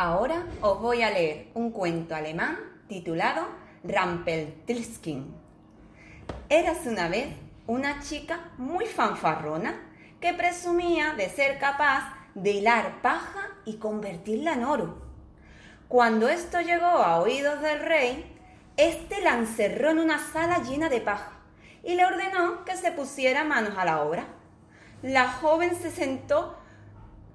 Ahora os voy a leer un cuento alemán titulado Rampeltilskin. Eras una vez una chica muy fanfarrona que presumía de ser capaz de hilar paja y convertirla en oro. Cuando esto llegó a oídos del rey, éste la encerró en una sala llena de paja y le ordenó que se pusiera manos a la obra. La joven se sentó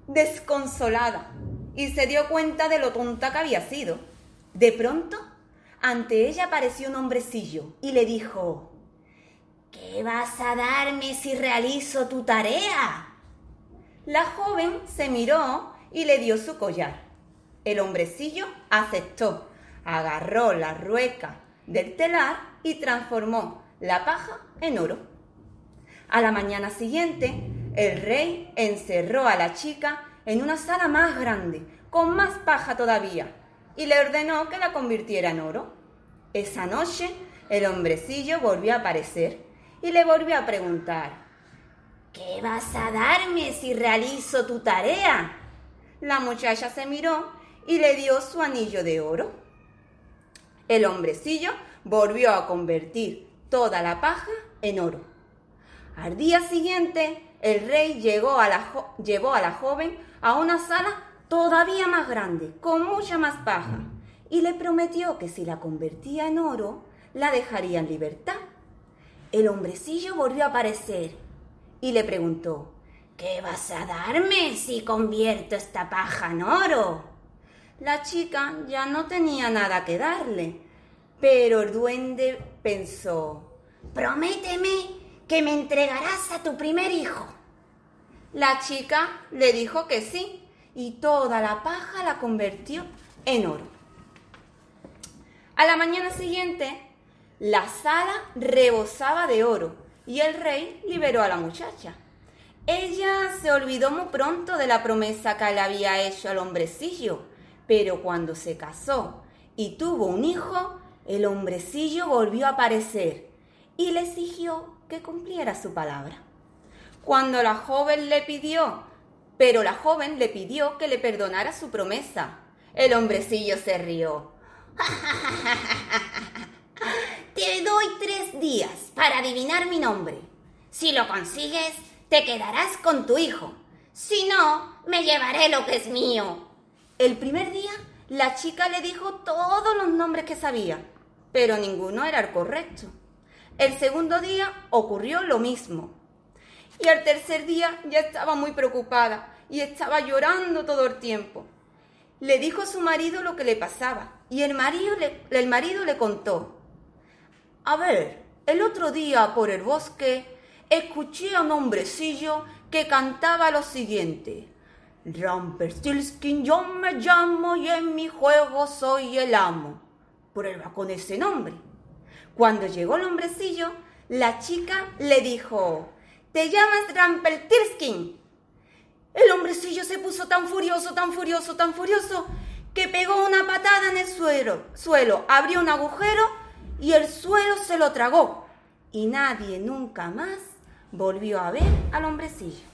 desconsolada y se dio cuenta de lo tonta que había sido. De pronto, ante ella apareció un hombrecillo y le dijo, ¿Qué vas a darme si realizo tu tarea? La joven se miró y le dio su collar. El hombrecillo aceptó, agarró la rueca del telar y transformó la paja en oro. A la mañana siguiente, el rey encerró a la chica en una sala más grande, con más paja todavía, y le ordenó que la convirtiera en oro. Esa noche, el hombrecillo volvió a aparecer y le volvió a preguntar, ¿Qué vas a darme si realizo tu tarea? La muchacha se miró y le dio su anillo de oro. El hombrecillo volvió a convertir toda la paja en oro. Al día siguiente, el rey llegó a la llevó a la joven a una sala todavía más grande, con mucha más paja, y le prometió que si la convertía en oro, la dejaría en libertad. El hombrecillo volvió a aparecer y le preguntó, ¿Qué vas a darme si convierto esta paja en oro? La chica ya no tenía nada que darle, pero el duende pensó, Prométeme que me entregarás a tu primer hijo. La chica le dijo que sí y toda la paja la convirtió en oro. A la mañana siguiente, la sala rebosaba de oro y el rey liberó a la muchacha. Ella se olvidó muy pronto de la promesa que le había hecho al hombrecillo, pero cuando se casó y tuvo un hijo, el hombrecillo volvió a aparecer y le exigió que cumpliera su palabra. Cuando la joven le pidió, pero la joven le pidió que le perdonara su promesa, el hombrecillo se rió. Te doy tres días para adivinar mi nombre. Si lo consigues, te quedarás con tu hijo. Si no, me llevaré lo que es mío. El primer día, la chica le dijo todos los nombres que sabía, pero ninguno era el correcto. El segundo día ocurrió lo mismo. Y al tercer día ya estaba muy preocupada y estaba llorando todo el tiempo. Le dijo a su marido lo que le pasaba y el marido le, el marido le contó. A ver, el otro día por el bosque escuché a un hombrecillo que cantaba lo siguiente. Ramperstilskin yo me llamo y en mi juego soy el amo. Prueba con ese nombre. Cuando llegó el hombrecillo, la chica le dijo, te llamas Rampeltirskin. El hombrecillo se puso tan furioso, tan furioso, tan furioso, que pegó una patada en el suelo, suelo, abrió un agujero y el suelo se lo tragó. Y nadie nunca más volvió a ver al hombrecillo.